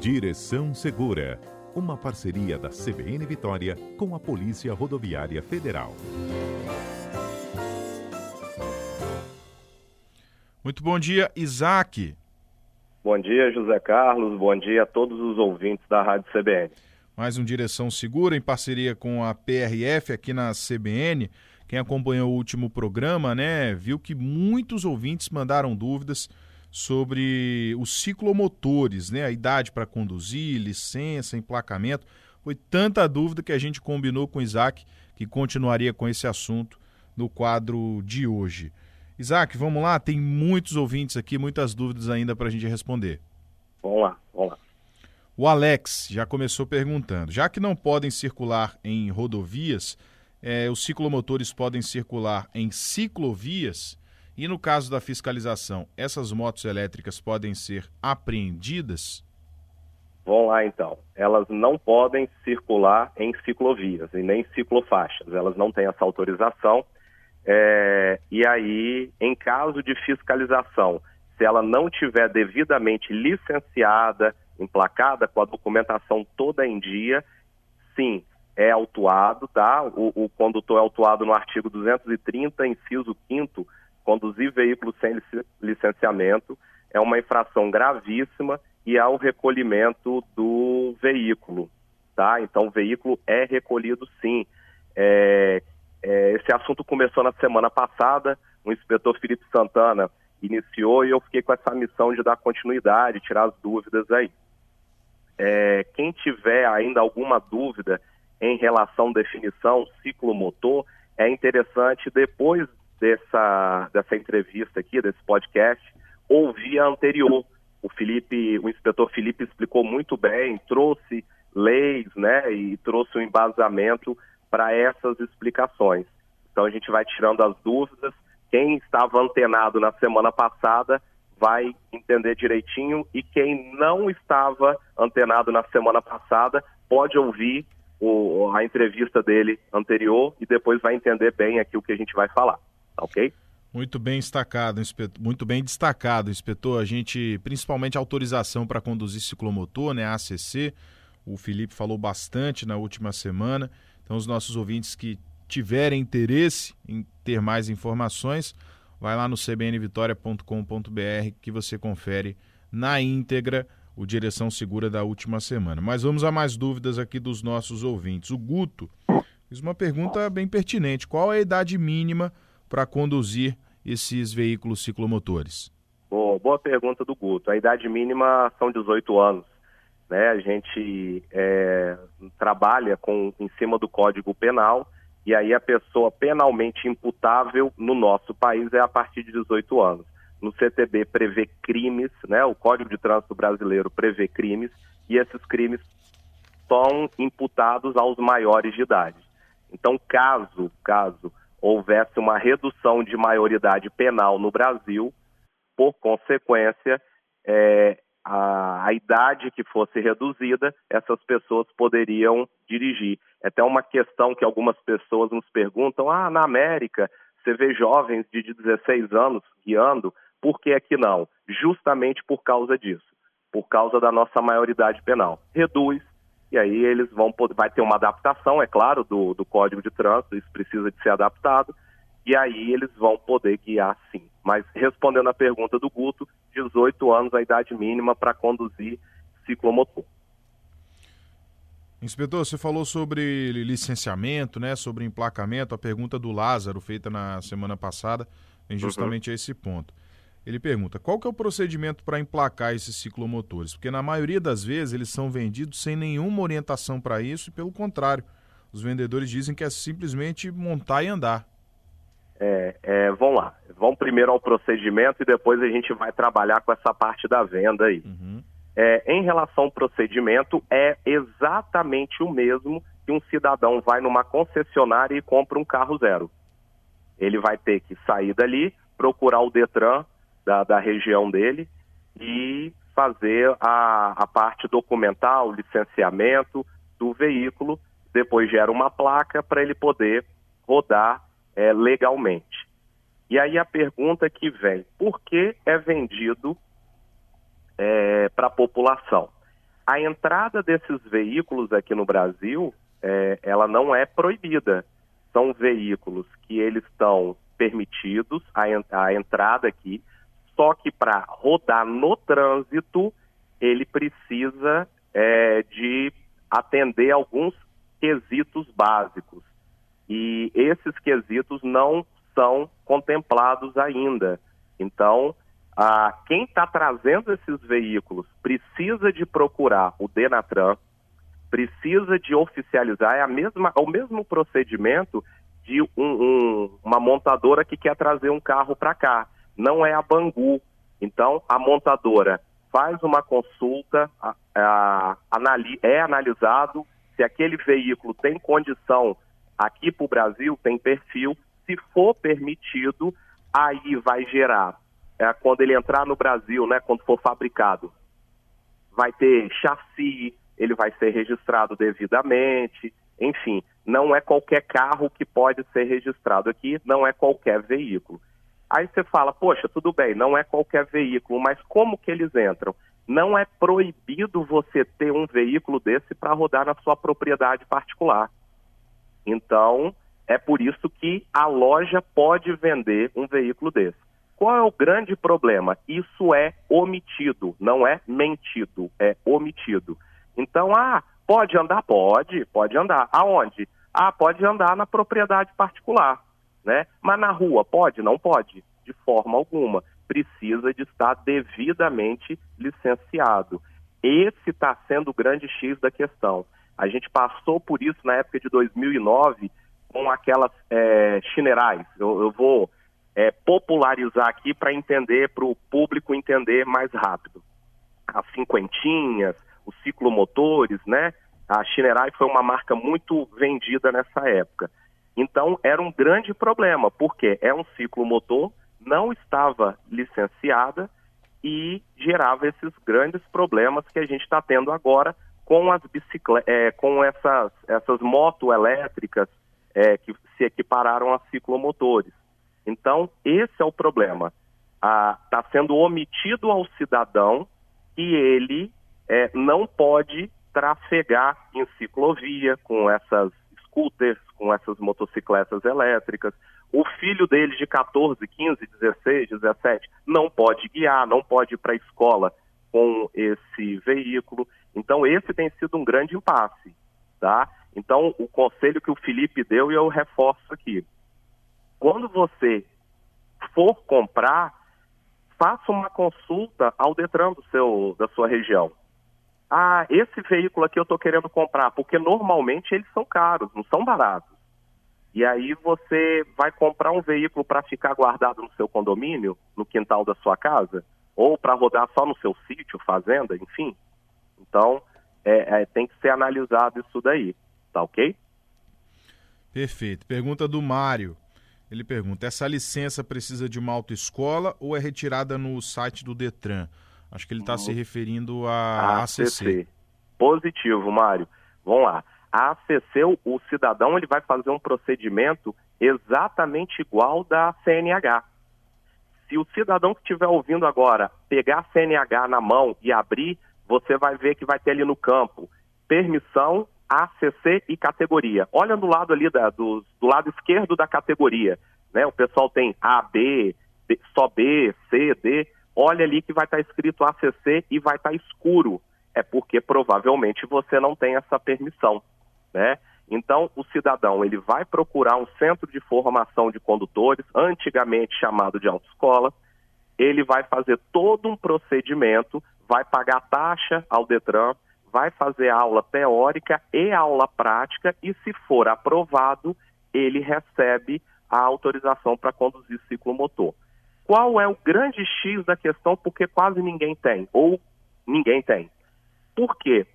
Direção Segura, uma parceria da CBN Vitória com a Polícia Rodoviária Federal. Muito bom dia, Isaac. Bom dia, José Carlos. Bom dia a todos os ouvintes da Rádio CBN. Mais um Direção Segura em parceria com a PRF aqui na CBN. Quem acompanhou o último programa, né, viu que muitos ouvintes mandaram dúvidas sobre os ciclomotores, né, a idade para conduzir, licença, emplacamento. Foi tanta dúvida que a gente combinou com o Isaac que continuaria com esse assunto no quadro de hoje. Isaac, vamos lá? Tem muitos ouvintes aqui, muitas dúvidas ainda para a gente responder. Vamos lá, vamos lá. O Alex já começou perguntando: já que não podem circular em rodovias, é, os ciclomotores podem circular em ciclovias? E no caso da fiscalização, essas motos elétricas podem ser apreendidas? Vamos lá então. Elas não podem circular em ciclovias e nem ciclofaixas. Elas não têm essa autorização é, e aí, em caso de fiscalização, se ela não tiver devidamente licenciada, emplacada, com a documentação toda em dia, sim, é autuado, tá? O, o condutor é autuado no artigo 230, inciso 5 conduzir veículo sem licenciamento é uma infração gravíssima e há o recolhimento do veículo, tá? Então, o veículo é recolhido sim. É, é, esse assunto começou na semana passada, o inspetor Felipe Santana iniciou e eu fiquei com essa missão de dar continuidade, tirar as dúvidas aí. É, quem tiver ainda alguma dúvida em relação à definição ciclomotor, é interessante, depois dessa, dessa entrevista aqui, desse podcast, ouvir a anterior. O Felipe, o inspetor Felipe explicou muito bem, trouxe leis, né, e trouxe um embasamento para essas explicações. Então a gente vai tirando as dúvidas. Quem estava antenado na semana passada vai entender direitinho e quem não estava antenado na semana passada pode ouvir o, a entrevista dele anterior e depois vai entender bem aqui o que a gente vai falar, ok? Muito bem destacado, inspetor, muito bem destacado, inspetor. A gente, principalmente autorização para conduzir ciclomotor, né, ACC, o Felipe falou bastante na última semana. Então, os nossos ouvintes que tiverem interesse em ter mais informações, vai lá no cbnvitoria.com.br que você confere na íntegra o Direção Segura da última semana. Mas vamos a mais dúvidas aqui dos nossos ouvintes. O Guto fez uma pergunta bem pertinente. Qual é a idade mínima para conduzir esses veículos ciclomotores? Boa, boa pergunta do Guto. A idade mínima são 18 anos. Né? A gente é, trabalha com, em cima do Código Penal e aí a pessoa penalmente imputável no nosso país é a partir de 18 anos. No CTB prevê crimes, né? o Código de Trânsito Brasileiro prevê crimes e esses crimes são imputados aos maiores de idade. Então, caso, caso houvesse uma redução de maioridade penal no Brasil, por consequência, é, a, a, idade que fosse reduzida, essas pessoas poderiam dirigir. É até uma questão que algumas pessoas nos perguntam: ah, na América você vê jovens de 16 anos guiando, por que aqui não? Justamente por causa disso, por causa da nossa maioridade penal. Reduz, e aí eles vão poder, vai ter uma adaptação, é claro, do, do Código de Trânsito, isso precisa de ser adaptado, e aí eles vão poder guiar sim. Mas respondendo à pergunta do Guto, 18 anos a idade mínima para conduzir ciclomotor. Inspetor, você falou sobre licenciamento, né, sobre emplacamento. A pergunta do Lázaro, feita na semana passada, vem uhum. justamente uhum. a esse ponto. Ele pergunta: qual que é o procedimento para emplacar esses ciclomotores? Porque na maioria das vezes eles são vendidos sem nenhuma orientação para isso e, pelo contrário, os vendedores dizem que é simplesmente montar e andar. É, é, vamos lá, vamos primeiro ao procedimento e depois a gente vai trabalhar com essa parte da venda aí. Uhum. É, em relação ao procedimento, é exatamente o mesmo que um cidadão vai numa concessionária e compra um carro zero. Ele vai ter que sair dali, procurar o Detran da, da região dele e fazer a, a parte documental, licenciamento do veículo, depois gera uma placa para ele poder rodar é, legalmente. E aí a pergunta que vem, por que é vendido é, para a população? a entrada desses veículos aqui no Brasil, é, ela não é proibida. São veículos que eles estão permitidos a, a entrada aqui, só que para rodar no trânsito, ele precisa é, de atender alguns quesitos básicos. E esses quesitos não são contemplados ainda. Então, quem está trazendo esses veículos precisa de procurar o Denatran, precisa de oficializar, é a mesma, é o mesmo procedimento de um, um, uma montadora que quer trazer um carro para cá. Não é a Bangu. Então, a montadora faz uma consulta, a, a, anali é analisado se aquele veículo tem condição aqui para o Brasil, tem perfil. Se for permitido, aí vai gerar, é, quando ele entrar no Brasil, né, quando for fabricado, vai ter chassi, ele vai ser registrado devidamente, enfim, não é qualquer carro que pode ser registrado aqui, não é qualquer veículo. Aí você fala, poxa, tudo bem, não é qualquer veículo, mas como que eles entram? Não é proibido você ter um veículo desse para rodar na sua propriedade particular. Então, é por isso que a loja pode vender um veículo desse. Qual é o grande problema? Isso é omitido, não é mentido, é omitido. Então, ah, pode andar? Pode, pode andar. Aonde? Ah, pode andar na propriedade particular né? Mas na rua pode? Não pode, de forma alguma. Precisa de estar devidamente licenciado. Esse está sendo o grande X da questão. A gente passou por isso na época de 2009 com aquelas é, chinerais. Eu, eu vou é, popularizar aqui para entender, para o público entender mais rápido. As cinquentinhas, os ciclomotores, né? A Chinerai foi uma marca muito vendida nessa época. Então, era um grande problema, porque é um ciclo motor, não estava licenciada e gerava esses grandes problemas que a gente está tendo agora com as bicicletas, é, com essas, essas motos elétricas é, que se equipararam a ciclomotores. Então, esse é o problema. Está sendo omitido ao cidadão que ele é, não pode trafegar em ciclovia com essas scooters, com essas motocicletas elétricas. O filho dele de 14, 15, 16, 17 não pode guiar, não pode ir para a escola com esse veículo. Então, esse tem sido um grande impasse. Tá? Então, o conselho que o Felipe deu, e eu reforço aqui. Quando você for comprar, faça uma consulta ao Detran do seu, da sua região ah, esse veículo aqui eu estou querendo comprar, porque normalmente eles são caros, não são baratos. E aí você vai comprar um veículo para ficar guardado no seu condomínio, no quintal da sua casa, ou para rodar só no seu sítio, fazenda, enfim. Então, é, é, tem que ser analisado isso daí, tá ok? Perfeito. Pergunta do Mário. Ele pergunta: essa licença precisa de uma autoescola ou é retirada no site do Detran? Acho que ele está se referindo à ACC. ACC. Positivo, Mário. Vamos lá. A ACC, o, cidadão ele vai fazer um procedimento exatamente igual da CNH. Se o cidadão que estiver ouvindo agora pegar a CNH na mão e abrir, você vai ver que vai ter ali no campo permissão, ACC e categoria. Olha do lado ali da, do, do lado esquerdo da categoria, né? O pessoal tem A, B, B só B, C, D olha ali que vai estar tá escrito ACC e vai estar tá escuro. É porque provavelmente você não tem essa permissão, né? Então, o cidadão ele vai procurar um centro de formação de condutores, antigamente chamado de autoescola, ele vai fazer todo um procedimento, vai pagar taxa ao Detran, vai fazer aula teórica e aula prática e, se for aprovado, ele recebe a autorização para conduzir ciclomotor. Qual é o grande X da questão? Porque quase ninguém tem, ou ninguém tem. Por quê?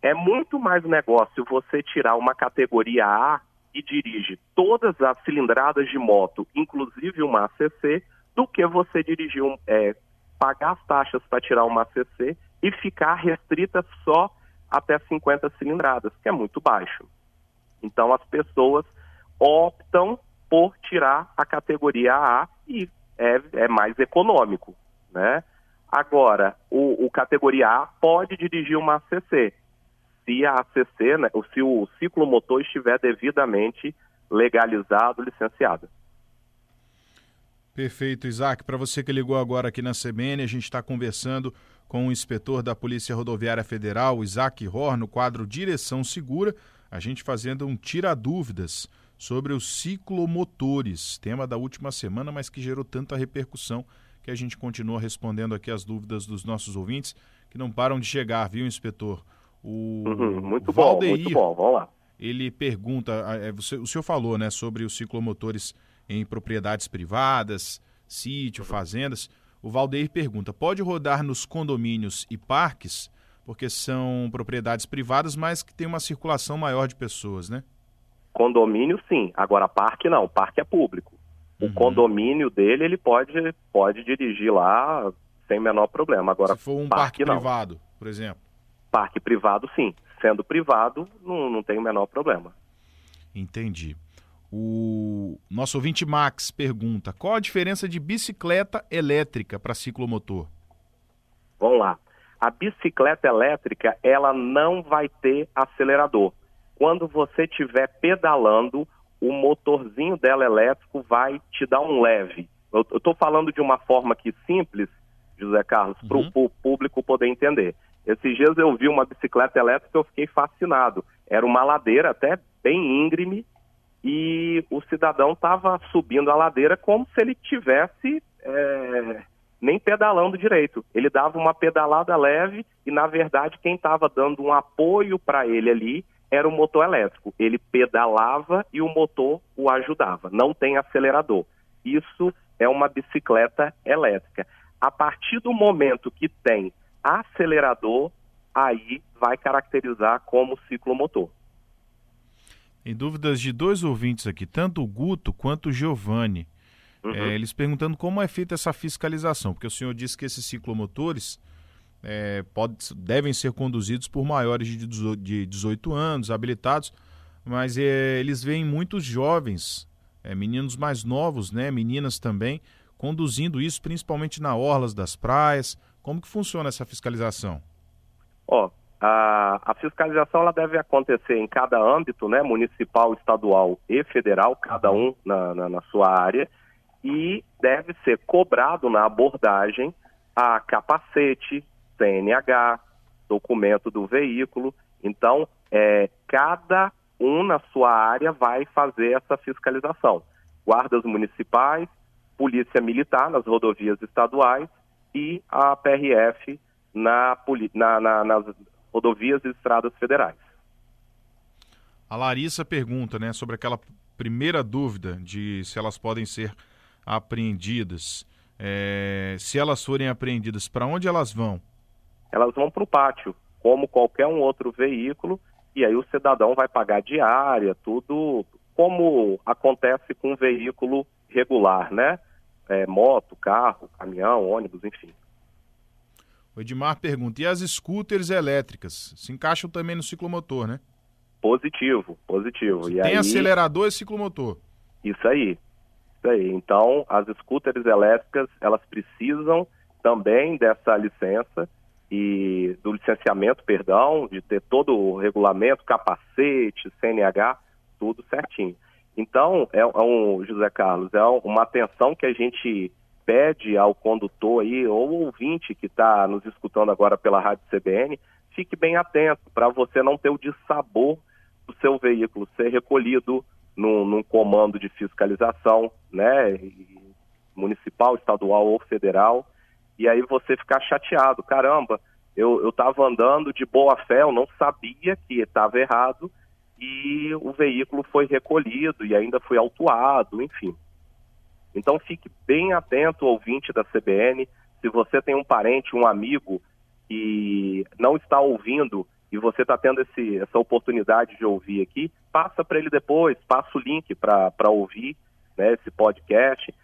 É muito mais negócio você tirar uma categoria A e dirige todas as cilindradas de moto, inclusive uma ACC, do que você dirigir um, é, pagar as taxas para tirar uma ACC e ficar restrita só até 50 cilindradas, que é muito baixo. Então as pessoas optam por tirar a categoria A e é, é mais econômico, né? Agora, o, o categoria A pode dirigir uma ACC, se a ACC, né, se o ciclomotor estiver devidamente legalizado, licenciado. Perfeito, Isaac. Para você que ligou agora aqui na CBN, a gente está conversando com o inspetor da Polícia Rodoviária Federal, Isaac Hor, no quadro Direção Segura, a gente fazendo um tira-dúvidas sobre os ciclomotores, tema da última semana, mas que gerou tanta repercussão que a gente continua respondendo aqui as dúvidas dos nossos ouvintes, que não param de chegar, viu, inspetor? O uhum, muito Valdeir, bom, muito bom, vamos lá. Ele pergunta, é, você, o senhor falou, né, sobre os ciclomotores em propriedades privadas, sítio, fazendas. O Valdeir pergunta: pode rodar nos condomínios e parques, porque são propriedades privadas, mas que tem uma circulação maior de pessoas, né? Condomínio, sim. Agora, parque não. Parque é público. O uhum. condomínio dele, ele pode, pode dirigir lá sem menor problema. Agora, Se for um parque, parque privado, por exemplo. Parque privado, sim. Sendo privado, não, não tem o menor problema. Entendi. O nosso ouvinte Max pergunta: qual a diferença de bicicleta elétrica para ciclomotor? Vamos lá. A bicicleta elétrica, ela não vai ter acelerador. Quando você estiver pedalando, o motorzinho dela elétrico vai te dar um leve. Eu estou falando de uma forma aqui simples, José Carlos, para o uhum. público poder entender. Esses dias eu vi uma bicicleta elétrica e eu fiquei fascinado. Era uma ladeira até bem íngreme e o cidadão estava subindo a ladeira como se ele tivesse é, nem pedalando direito. Ele dava uma pedalada leve e, na verdade, quem estava dando um apoio para ele ali era o motor elétrico. Ele pedalava e o motor o ajudava. Não tem acelerador. Isso é uma bicicleta elétrica. A partir do momento que tem acelerador, aí vai caracterizar como ciclomotor. Em dúvidas de dois ouvintes aqui, tanto o Guto quanto o Giovanni. Uhum. É, eles perguntando como é feita essa fiscalização, porque o senhor disse que esses ciclomotores é, pode, devem ser conduzidos por maiores de 18 anos, habilitados, mas é, eles veem muitos jovens, é, meninos mais novos, né, meninas também, conduzindo isso principalmente na orlas das praias. Como que funciona essa fiscalização? Ó, oh, a, a, fiscalização ela deve acontecer em cada âmbito, né, municipal, estadual e federal, cada um na, na, na sua área, e deve ser cobrado na abordagem a capacete, CNH, documento do veículo. Então, é, cada um na sua área vai fazer essa fiscalização. Guardas municipais, polícia militar nas rodovias estaduais e a PRF na, na, na, nas rodovias e estradas federais. A Larissa pergunta, né, sobre aquela primeira dúvida de se elas podem ser apreendidas. É, se elas forem apreendidas, para onde elas vão? Elas vão para o pátio, como qualquer um outro veículo, e aí o cidadão vai pagar diária, tudo como acontece com um veículo regular, né? É, moto, carro, caminhão, ônibus, enfim. O Edmar pergunta: e as scooters elétricas? Se encaixam também no ciclomotor, né? Positivo, positivo. Se e tem aí... acelerador e ciclomotor. Isso aí. Isso aí. Então, as scooters elétricas, elas precisam também dessa licença e do licenciamento, perdão, de ter todo o regulamento, capacete, CNH, tudo certinho. Então, é, é um, José Carlos, é uma atenção que a gente pede ao condutor aí, ou ouvinte que está nos escutando agora pela Rádio CBN, fique bem atento para você não ter o dissabor do seu veículo ser recolhido num, num comando de fiscalização, né, municipal, estadual ou federal, e aí você ficar chateado, caramba, eu estava andando de boa fé, eu não sabia que estava errado, e o veículo foi recolhido e ainda foi autuado, enfim. Então fique bem atento, ouvinte da CBN. Se você tem um parente, um amigo que não está ouvindo e você está tendo esse, essa oportunidade de ouvir aqui, passa para ele depois, passa o link para ouvir né, esse podcast.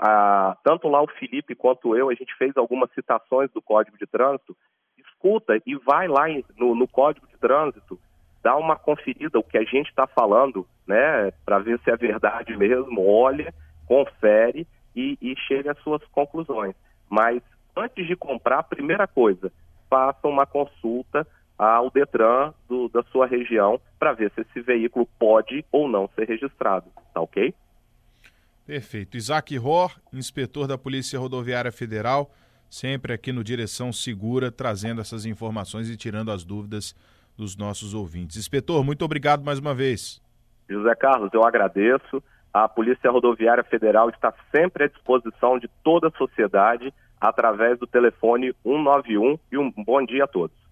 A, tanto lá o Felipe quanto eu, a gente fez algumas citações do Código de Trânsito. Escuta e vai lá no, no Código de Trânsito, dá uma conferida o que a gente está falando, né, para ver se é verdade mesmo. Olha confere e, e chega às suas conclusões. Mas antes de comprar, primeira coisa, faça uma consulta ao Detran do, da sua região para ver se esse veículo pode ou não ser registrado, tá ok? Perfeito. Isaac Ror, inspetor da Polícia Rodoviária Federal, sempre aqui no Direção Segura, trazendo essas informações e tirando as dúvidas dos nossos ouvintes. Inspetor, muito obrigado mais uma vez. José Carlos, eu agradeço. A Polícia Rodoviária Federal está sempre à disposição de toda a sociedade através do telefone 191 e um bom dia a todos.